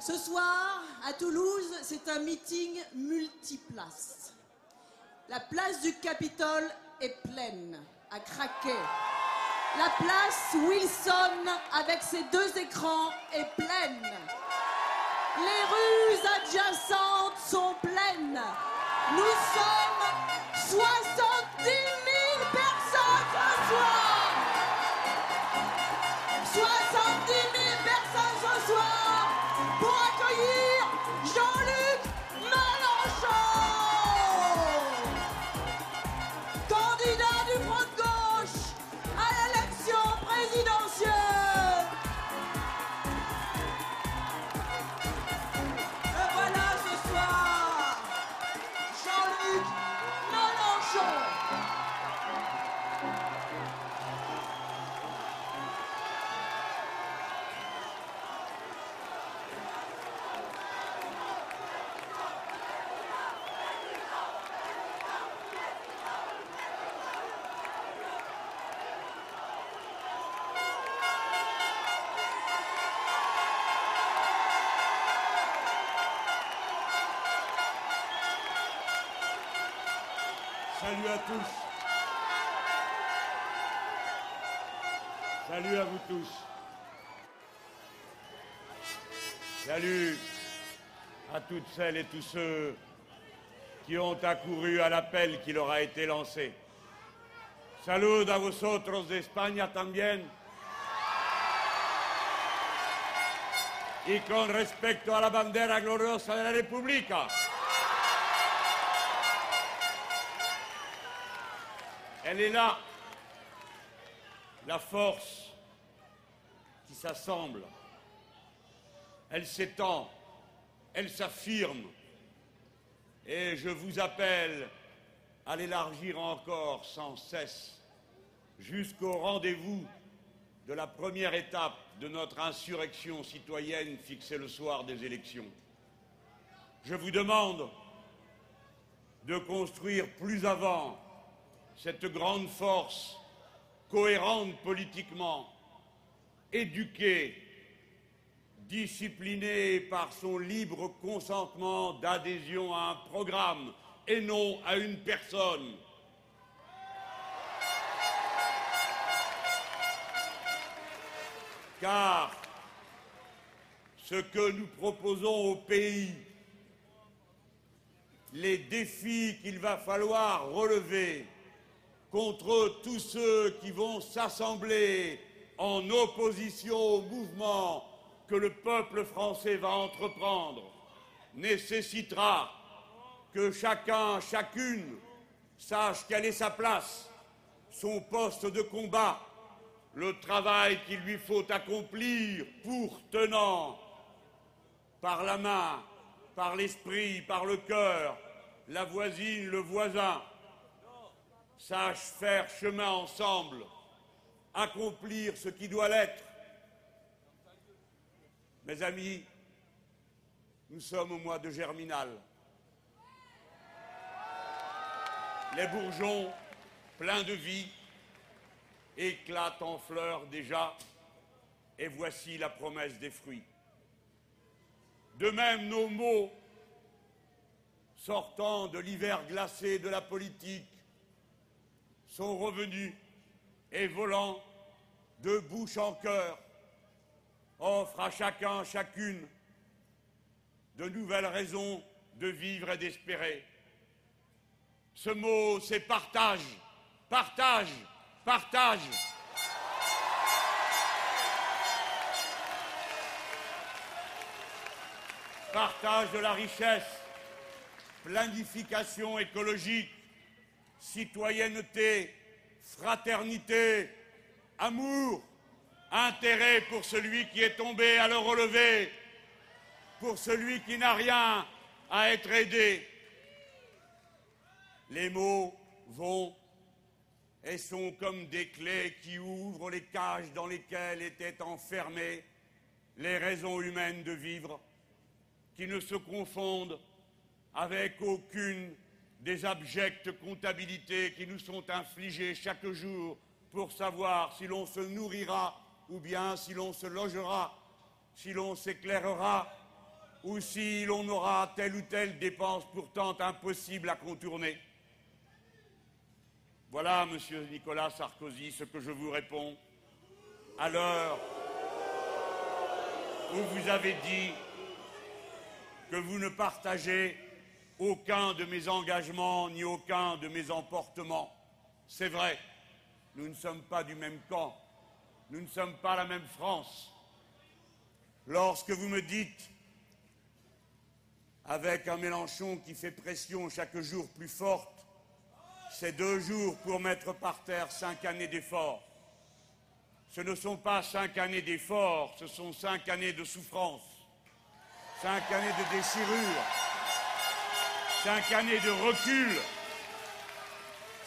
Ce soir, à Toulouse, c'est un meeting multiplace. La place du Capitole est pleine, à craquer. La place Wilson, avec ses deux écrans, est pleine. Les rues adjacentes sont pleines. Nous sommes 70 000 personnes ce soir. 70 Salut à tous. Salut à vous tous. Salut à toutes celles et tous ceux qui ont accouru à l'appel qui leur a été lancé. Salud a vosotros de España también. Y con respecto a la bandera gloriosa de la República. Elle est là, la force qui s'assemble. Elle s'étend, elle s'affirme. Et je vous appelle à l'élargir encore sans cesse jusqu'au rendez-vous de la première étape de notre insurrection citoyenne fixée le soir des élections. Je vous demande de construire plus avant cette grande force cohérente politiquement, éduquée, disciplinée par son libre consentement d'adhésion à un programme et non à une personne. Car ce que nous proposons au pays, les défis qu'il va falloir relever, contre tous ceux qui vont s'assembler en opposition au mouvement que le peuple français va entreprendre nécessitera que chacun, chacune sache quelle est sa place, son poste de combat, le travail qu'il lui faut accomplir pour tenant par la main, par l'esprit, par le cœur, la voisine, le voisin, sache faire chemin ensemble, accomplir ce qui doit l'être. Mes amis, nous sommes au mois de Germinal. Les bourgeons, pleins de vie, éclatent en fleurs déjà, et voici la promesse des fruits. De même, nos mots, sortant de l'hiver glacé de la politique, sont revenus et volant de bouche en cœur, offrent à chacun, chacune, de nouvelles raisons de vivre et d'espérer. Ce mot, c'est partage, partage, partage. Partage de la richesse, planification écologique, citoyenneté, fraternité, amour, intérêt pour celui qui est tombé à le relever, pour celui qui n'a rien à être aidé. Les mots vont et sont comme des clés qui ouvrent les cages dans lesquelles étaient enfermées les raisons humaines de vivre, qui ne se confondent avec aucune des abjectes comptabilités qui nous sont infligées chaque jour pour savoir si l'on se nourrira ou bien si l'on se logera, si l'on s'éclairera ou si l'on aura telle ou telle dépense pourtant impossible à contourner. Voilà, monsieur Nicolas Sarkozy, ce que je vous réponds. À l'heure où vous avez dit que vous ne partagez aucun de mes engagements ni aucun de mes emportements. C'est vrai, nous ne sommes pas du même camp, nous ne sommes pas la même France. Lorsque vous me dites, avec un Mélenchon qui fait pression chaque jour plus forte, c'est deux jours pour mettre par terre cinq années d'efforts. Ce ne sont pas cinq années d'efforts, ce sont cinq années de souffrance, cinq années de déchirure, cinq années de recul,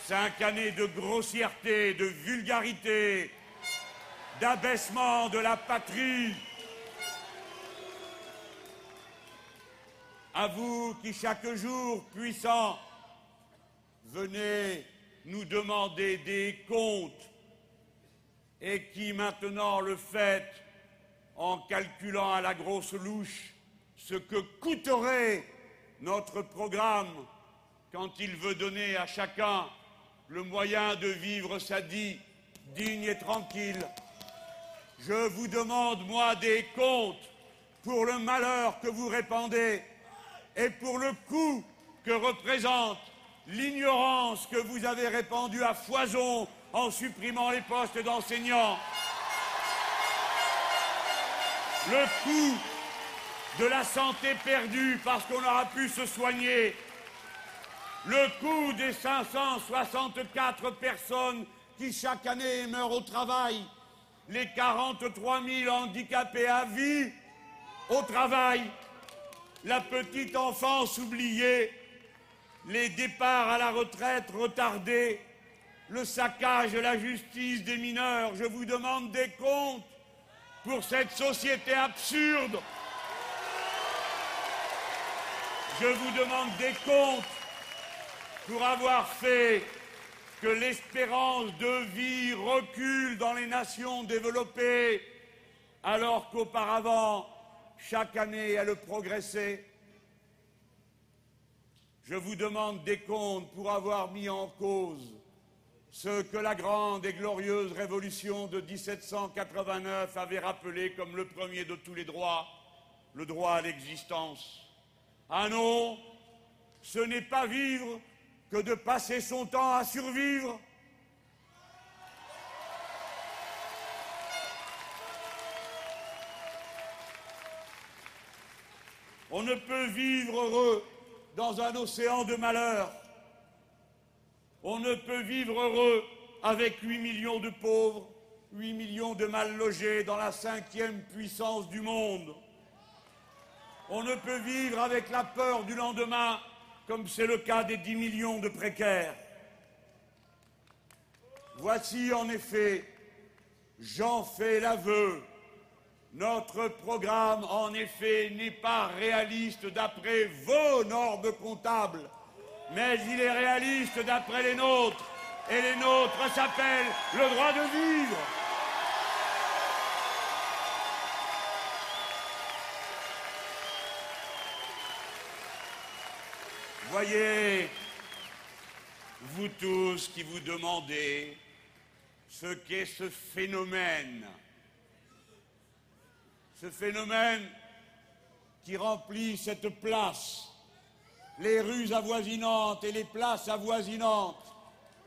cinq années de grossièreté, de vulgarité, d'abaissement de la patrie. À vous qui chaque jour puissant venez nous demander des comptes et qui maintenant le faites en calculant à la grosse louche ce que coûterait notre programme quand il veut donner à chacun le moyen de vivre sa vie digne et tranquille. Je vous demande, moi, des comptes pour le malheur que vous répandez et pour le coût que représente l'ignorance que vous avez répandue à foison en supprimant les postes d'enseignants. Le coût de la santé perdue parce qu'on aura pu se soigner. Le coût des 564 personnes qui chaque année meurent au travail. Les 43 000 handicapés à vie au travail. La petite enfance oubliée. Les départs à la retraite retardés. Le saccage de la justice des mineurs. Je vous demande des comptes pour cette société absurde. Je vous demande des comptes pour avoir fait que l'espérance de vie recule dans les nations développées, alors qu'auparavant, chaque année, elle progressait. Je vous demande des comptes pour avoir mis en cause ce que la grande et glorieuse révolution de 1789 avait rappelé comme le premier de tous les droits, le droit à l'existence. Ah non, ce n'est pas vivre que de passer son temps à survivre. On ne peut vivre heureux dans un océan de malheur. On ne peut vivre heureux avec 8 millions de pauvres, 8 millions de mal logés dans la cinquième puissance du monde. On ne peut vivre avec la peur du lendemain, comme c'est le cas des 10 millions de précaires. Voici en effet, j'en fais l'aveu, notre programme en effet n'est pas réaliste d'après vos normes comptables, mais il est réaliste d'après les nôtres. Et les nôtres s'appellent le droit de vivre. Voyez, vous tous qui vous demandez ce qu'est ce phénomène, ce phénomène qui remplit cette place, les rues avoisinantes et les places avoisinantes,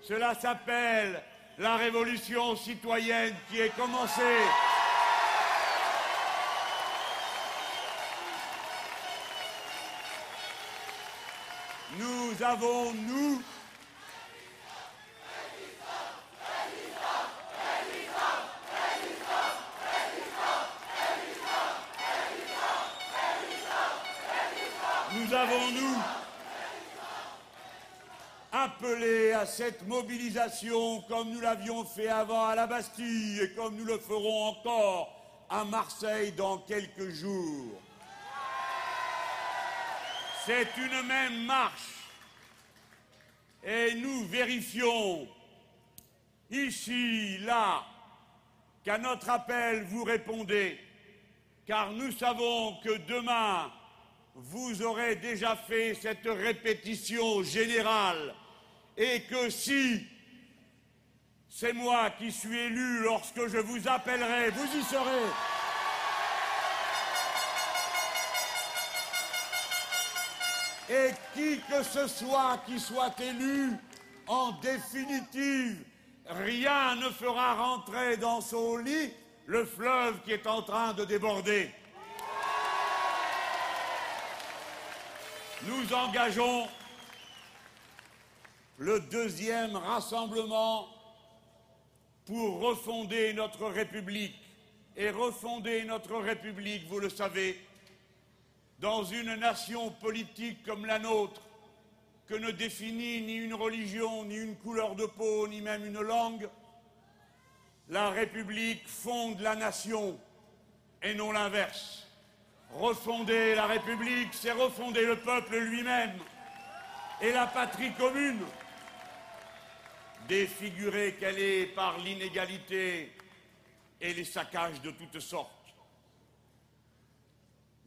cela s'appelle la révolution citoyenne qui est commencée. Nous avons, nous, nous avons, nous, appelé à cette mobilisation comme nous l'avions fait avant à la Bastille et comme nous le ferons encore à Marseille dans quelques jours. C'est une même marche. Et nous vérifions ici, là, qu'à notre appel vous répondez, car nous savons que demain, vous aurez déjà fait cette répétition générale et que si c'est moi qui suis élu lorsque je vous appellerai, vous y serez. Et qui que ce soit qui soit élu, en définitive, rien ne fera rentrer dans son lit le fleuve qui est en train de déborder. Nous engageons le deuxième rassemblement pour refonder notre République. Et refonder notre République, vous le savez, dans une nation politique comme la nôtre, que ne définit ni une religion, ni une couleur de peau, ni même une langue, la République fonde la nation et non l'inverse. Refonder la République, c'est refonder le peuple lui-même et la patrie commune. Défigurée qu'elle est par l'inégalité et les saccages de toutes sortes.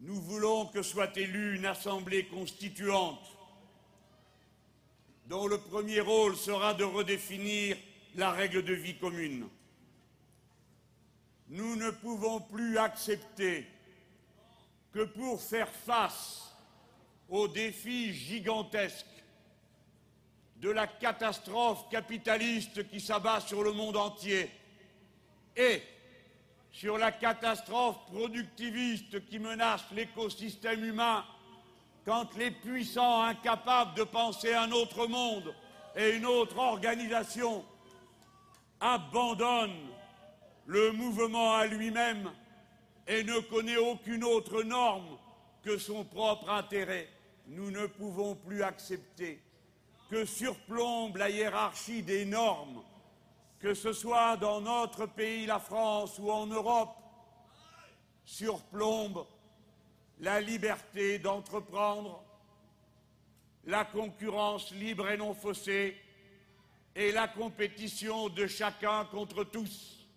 Nous voulons que soit élue une assemblée constituante dont le premier rôle sera de redéfinir la règle de vie commune. Nous ne pouvons plus accepter que pour faire face aux défis gigantesques de la catastrophe capitaliste qui s'abat sur le monde entier et sur la catastrophe productiviste qui menace l'écosystème humain, quand les puissants incapables de penser un autre monde et une autre organisation abandonnent le mouvement à lui-même et ne connaît aucune autre norme que son propre intérêt. Nous ne pouvons plus accepter que surplombe la hiérarchie des normes, que ce soit dans notre pays, la France, ou en Europe, surplombe la liberté d'entreprendre, la concurrence libre et non faussée, et la compétition de chacun contre tous.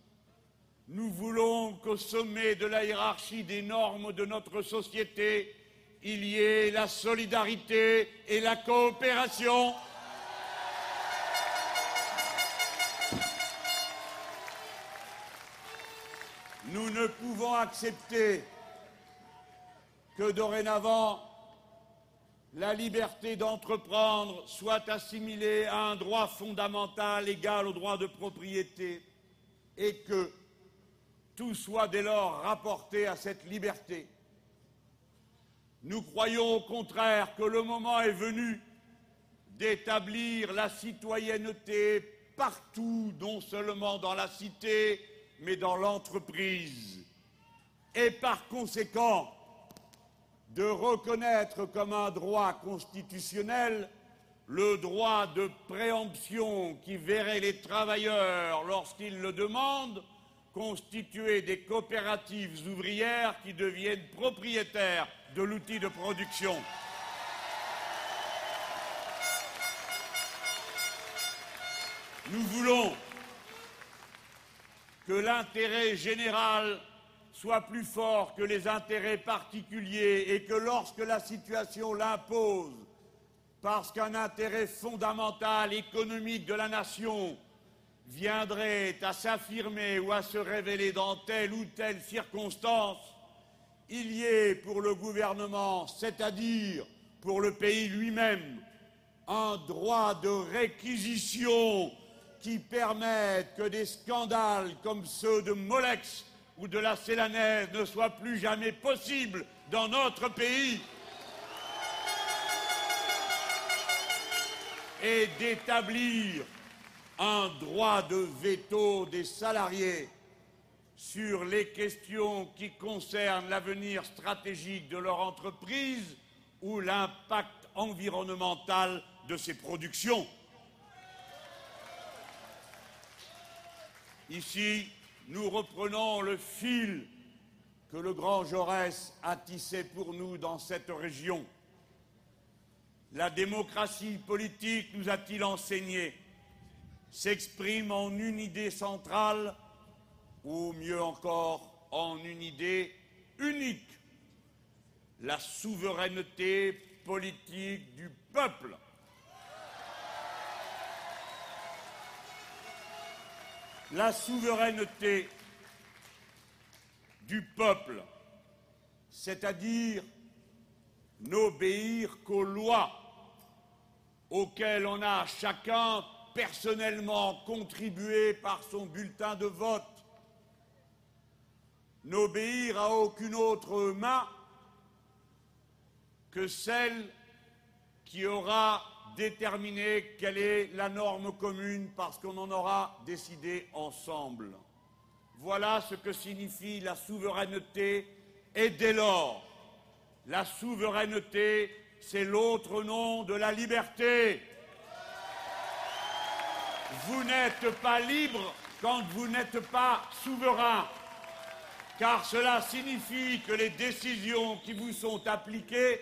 Nous voulons qu'au sommet de la hiérarchie des normes de notre société, il y ait la solidarité et la coopération. Nous ne pouvons accepter que dorénavant la liberté d'entreprendre soit assimilée à un droit fondamental égal au droit de propriété et que tout soit dès lors rapporté à cette liberté. Nous croyons au contraire que le moment est venu d'établir la citoyenneté partout, non seulement dans la cité, mais dans l'entreprise. Et par conséquent, de reconnaître comme un droit constitutionnel le droit de préemption qui verrait les travailleurs, lorsqu'ils le demandent, constituer des coopératives ouvrières qui deviennent propriétaires de l'outil de production. Nous voulons que l'intérêt général soit plus fort que les intérêts particuliers et que lorsque la situation l'impose, parce qu'un intérêt fondamental économique de la nation viendrait à s'affirmer ou à se révéler dans telle ou telle circonstance, il y ait pour le gouvernement, c'est-à-dire pour le pays lui-même, un droit de réquisition qui permette que des scandales comme ceux de Molex ou de la Célanaise ne soient plus jamais possibles dans notre pays. et d'établir un droit de veto des salariés sur les questions qui concernent l'avenir stratégique de leur entreprise ou l'impact environnemental de ses productions. Ici, nous reprenons le fil que le grand Jaurès a tissé pour nous dans cette région. La démocratie politique, nous a-t-il enseigné, s'exprime en une idée centrale, ou mieux encore, en une idée unique. la souveraineté politique du peuple. La souveraineté du peuple, c'est-à-dire n'obéir qu'aux lois auxquelles on a chacun personnellement contribué par son bulletin de vote, n'obéir à aucune autre main que celle qui aura déterminé quelle est la norme commune parce qu'on en aura décidé ensemble. Voilà ce que signifie la souveraineté et dès lors, la souveraineté, c'est l'autre nom de la liberté. Vous n'êtes pas libre quand vous n'êtes pas souverain, car cela signifie que les décisions qui vous sont appliquées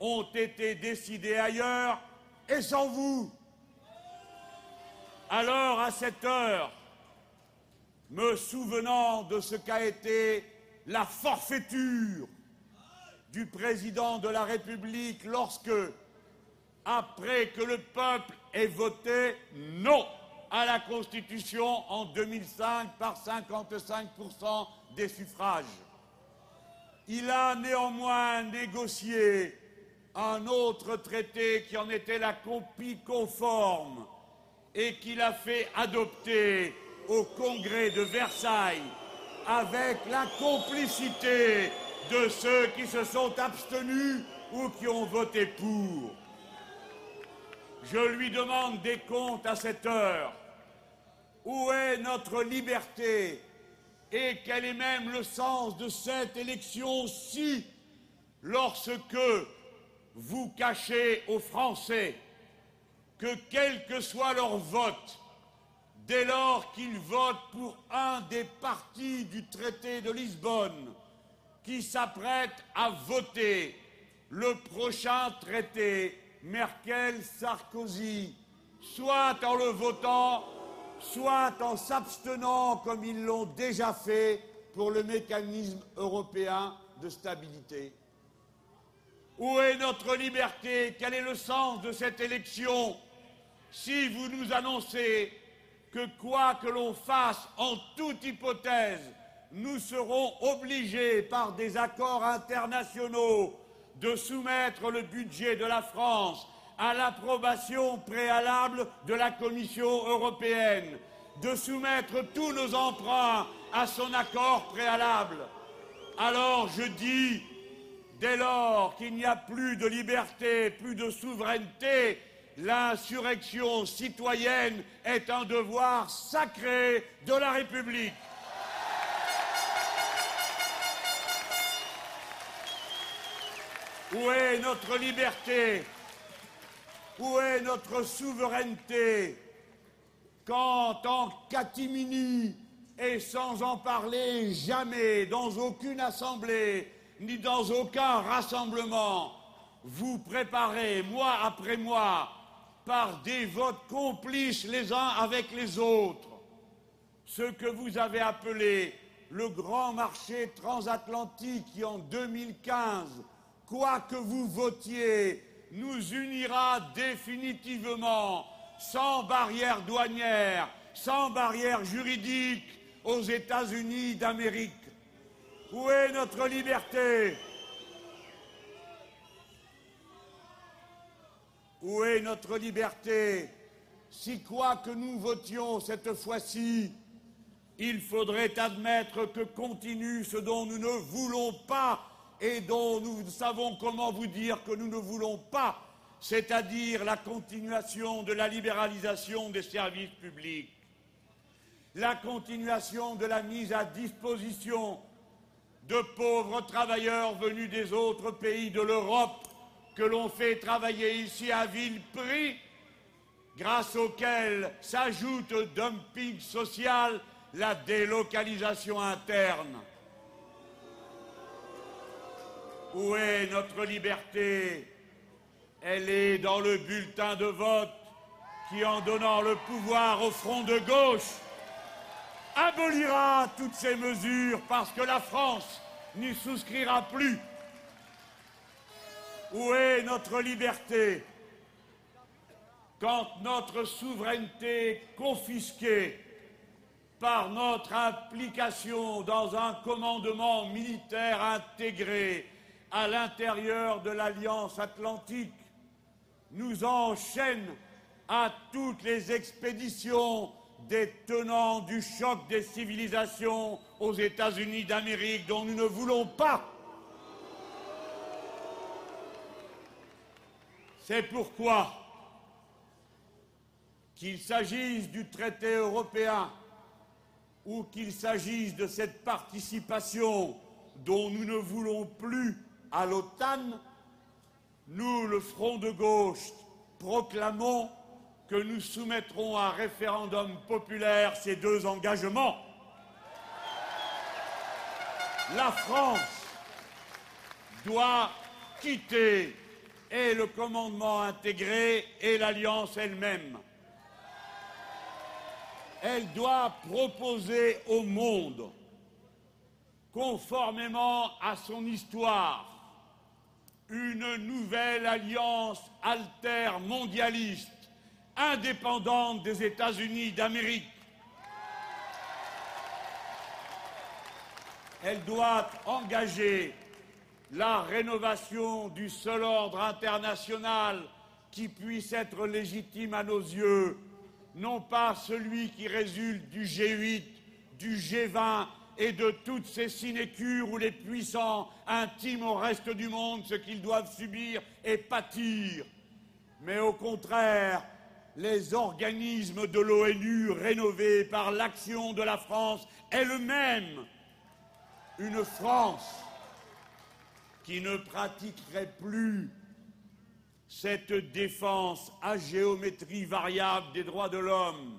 ont été décidées ailleurs et sans vous. Alors, à cette heure, me souvenant de ce qu'a été la forfaiture du président de la République lorsque, après que le peuple ait voté non à la Constitution en 2005 par 55% des suffrages, il a néanmoins négocié un autre traité qui en était la copie conforme et qu'il a fait adopter au Congrès de Versailles avec la complicité de ceux qui se sont abstenus ou qui ont voté pour. Je lui demande des comptes à cette heure. Où est notre liberté et quel est même le sens de cette élection si, lorsque vous cachez aux Français que quel que soit leur vote, dès lors qu'ils votent pour un des partis du traité de Lisbonne, qui s'apprête à voter le prochain traité Merkel-Sarkozy, soit en le votant, soit en s'abstenant comme ils l'ont déjà fait pour le mécanisme européen de stabilité. Où est notre liberté? Quel est le sens de cette élection? Si vous nous annoncez que quoi que l'on fasse, en toute hypothèse, nous serons obligés par des accords internationaux de soumettre le budget de la France à l'approbation préalable de la Commission européenne, de soumettre tous nos emprunts à son accord préalable. Alors je dis, dès lors qu'il n'y a plus de liberté, plus de souveraineté, l'insurrection citoyenne est un devoir sacré de la République. Où est notre liberté? Où est notre souveraineté? Quand en catimini et sans en parler jamais dans aucune assemblée ni dans aucun rassemblement, vous préparez mois après mois par des votes complices les uns avec les autres ce que vous avez appelé le grand marché transatlantique qui en 2015 quoi que vous votiez, nous unira définitivement, sans barrière douanière, sans barrière juridique, aux États-Unis d'Amérique. Où est notre liberté? Où est notre liberté? Si quoi que nous votions cette fois-ci, il faudrait admettre que continue ce dont nous ne voulons pas et dont nous savons comment vous dire que nous ne voulons pas, c'est-à-dire la continuation de la libéralisation des services publics, la continuation de la mise à disposition de pauvres travailleurs venus des autres pays de l'Europe que l'on fait travailler ici à vil prix, grâce auquel s'ajoute au dumping social la délocalisation interne. Où est notre liberté? Elle est dans le bulletin de vote qui, en donnant le pouvoir au front de gauche, abolira toutes ces mesures parce que la France n'y souscrira plus. Où est notre liberté quand notre souveraineté confisquée par notre implication dans un commandement militaire intégré à l'intérieur de l'Alliance atlantique? Nous enchaîne à toutes les expéditions des tenants du choc des civilisations aux États-Unis d'Amérique dont nous ne voulons pas. C'est pourquoi qu'il s'agisse du traité européen ou qu'il s'agisse de cette participation dont nous ne voulons plus à l'OTAN, nous, le Front de gauche, proclamons que nous soumettrons à référendum populaire ces deux engagements. La France doit quitter et le commandement intégré et l'alliance elle-même elle doit proposer au monde, conformément à son histoire, une nouvelle alliance alter-mondialiste, indépendante des États-Unis d'Amérique. Elle doit engager la rénovation du seul ordre international qui puisse être légitime à nos yeux non pas celui qui résulte du G8, du G20 et de toutes ces sinécures où les puissants intiment au reste du monde ce qu'ils doivent subir et pâtir, mais au contraire les organismes de l'ONU rénovés par l'action de la France elle-même, une France qui ne pratiquerait plus cette défense à géométrie variable des droits de l'homme,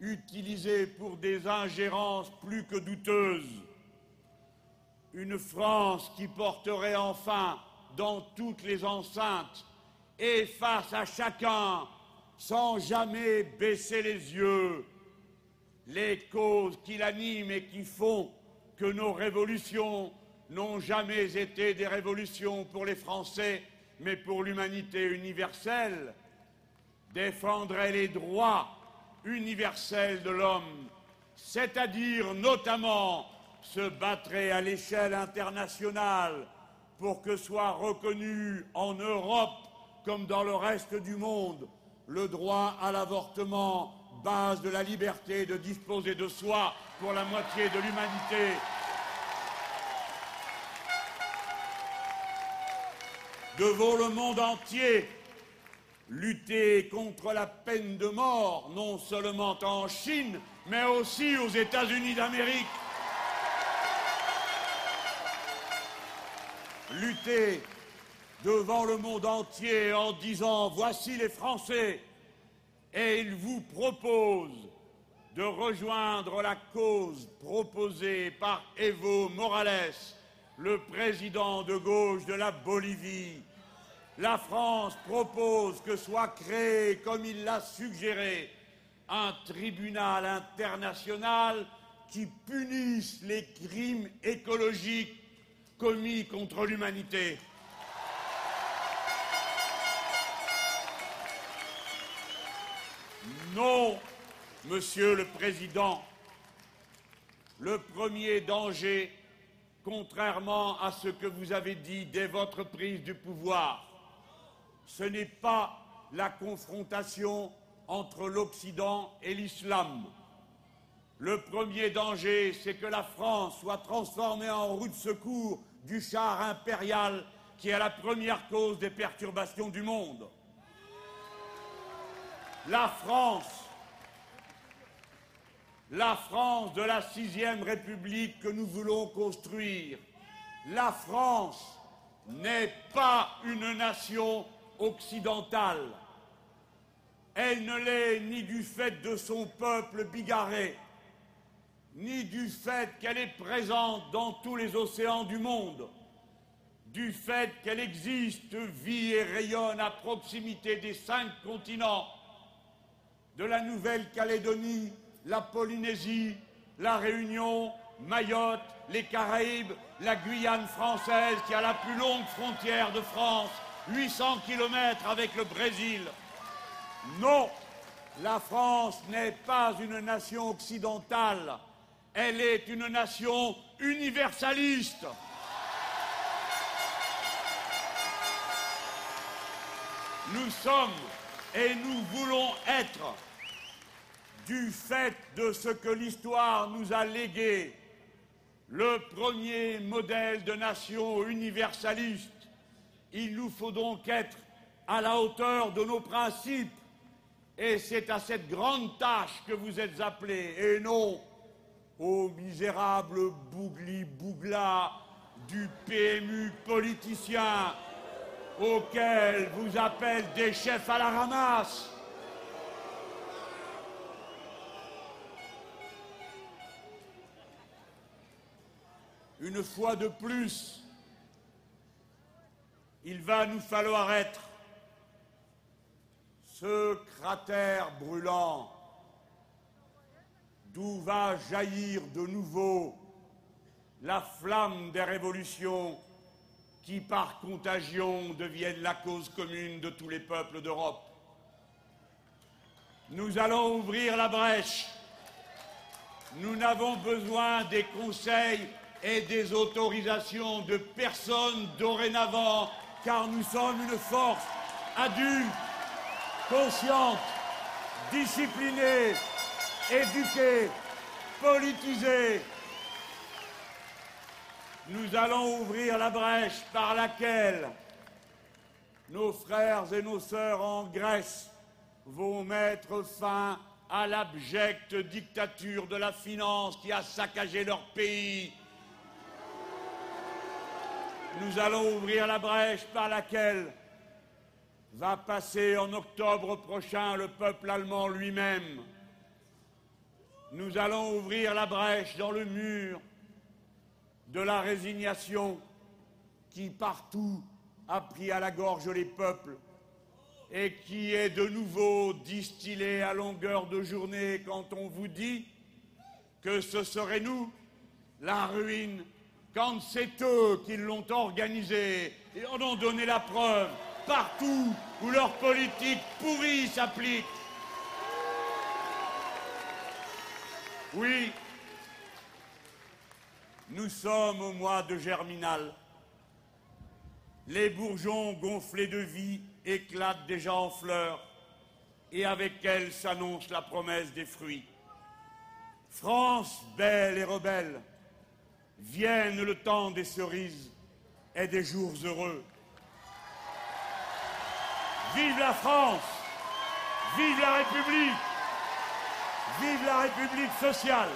utilisée pour des ingérences plus que douteuses, une France qui porterait enfin dans toutes les enceintes et face à chacun, sans jamais baisser les yeux, les causes qui l'animent et qui font que nos révolutions n'ont jamais été des révolutions pour les Français, mais pour l'humanité universelle, défendrait les droits universels de l'homme, c'est-à-dire notamment se battrait à l'échelle internationale pour que soit reconnu en Europe comme dans le reste du monde le droit à l'avortement, base de la liberté de disposer de soi pour la moitié de l'humanité. devant le monde entier, lutter contre la peine de mort, non seulement en Chine, mais aussi aux États-Unis d'Amérique. Lutter devant le monde entier en disant voici les Français et ils vous proposent de rejoindre la cause proposée par Evo Morales le président de gauche de la Bolivie. La France propose que soit créé, comme il l'a suggéré, un tribunal international qui punisse les crimes écologiques commis contre l'humanité. Non, Monsieur le Président, le premier danger contrairement à ce que vous avez dit dès votre prise du pouvoir, ce n'est pas la confrontation entre l'Occident et l'islam. Le premier danger, c'est que la France soit transformée en roue de secours du char impérial qui est la première cause des perturbations du monde. La France la France de la sixième République que nous voulons construire. La France n'est pas une nation occidentale. Elle ne l'est ni du fait de son peuple bigarré, ni du fait qu'elle est présente dans tous les océans du monde, du fait qu'elle existe, vit et rayonne à proximité des cinq continents, de la Nouvelle-Calédonie la Polynésie, la Réunion, Mayotte, les Caraïbes, la Guyane française qui a la plus longue frontière de France, 800 km avec le Brésil. Non, la France n'est pas une nation occidentale, elle est une nation universaliste. Nous sommes et nous voulons être, du fait de ce que l'histoire nous a légué, le premier modèle de nation universaliste. Il nous faut donc être à la hauteur de nos principes. Et c'est à cette grande tâche que vous êtes appelés, et non aux misérables bougli-bouglas du PMU politicien auquel vous appellent des chefs à la ramasse. Une fois de plus, il va nous falloir être ce cratère brûlant d'où va jaillir de nouveau la flamme des révolutions qui, par contagion, deviennent la cause commune de tous les peuples d'Europe. Nous allons ouvrir la brèche. Nous n'avons besoin des conseils et des autorisations de personne dorénavant, car nous sommes une force adulte, consciente, disciplinée, éduquée, politisée. Nous allons ouvrir la brèche par laquelle nos frères et nos sœurs en Grèce vont mettre fin à l'abjecte dictature de la finance qui a saccagé leur pays nous allons ouvrir la brèche par laquelle va passer en octobre prochain le peuple allemand lui-même. Nous allons ouvrir la brèche dans le mur de la résignation qui partout a pris à la gorge les peuples et qui est de nouveau distillé à longueur de journée quand on vous dit que ce serait nous, la ruine quand c'est eux qui l'ont organisé et en ont donné la preuve partout où leur politique pourrie s'applique. Oui, nous sommes au mois de Germinal. Les bourgeons gonflés de vie éclatent déjà en fleurs et avec elles s'annonce la promesse des fruits. France belle et rebelle, Vienne le temps des cerises et des jours heureux. Vive la France Vive la République Vive la République sociale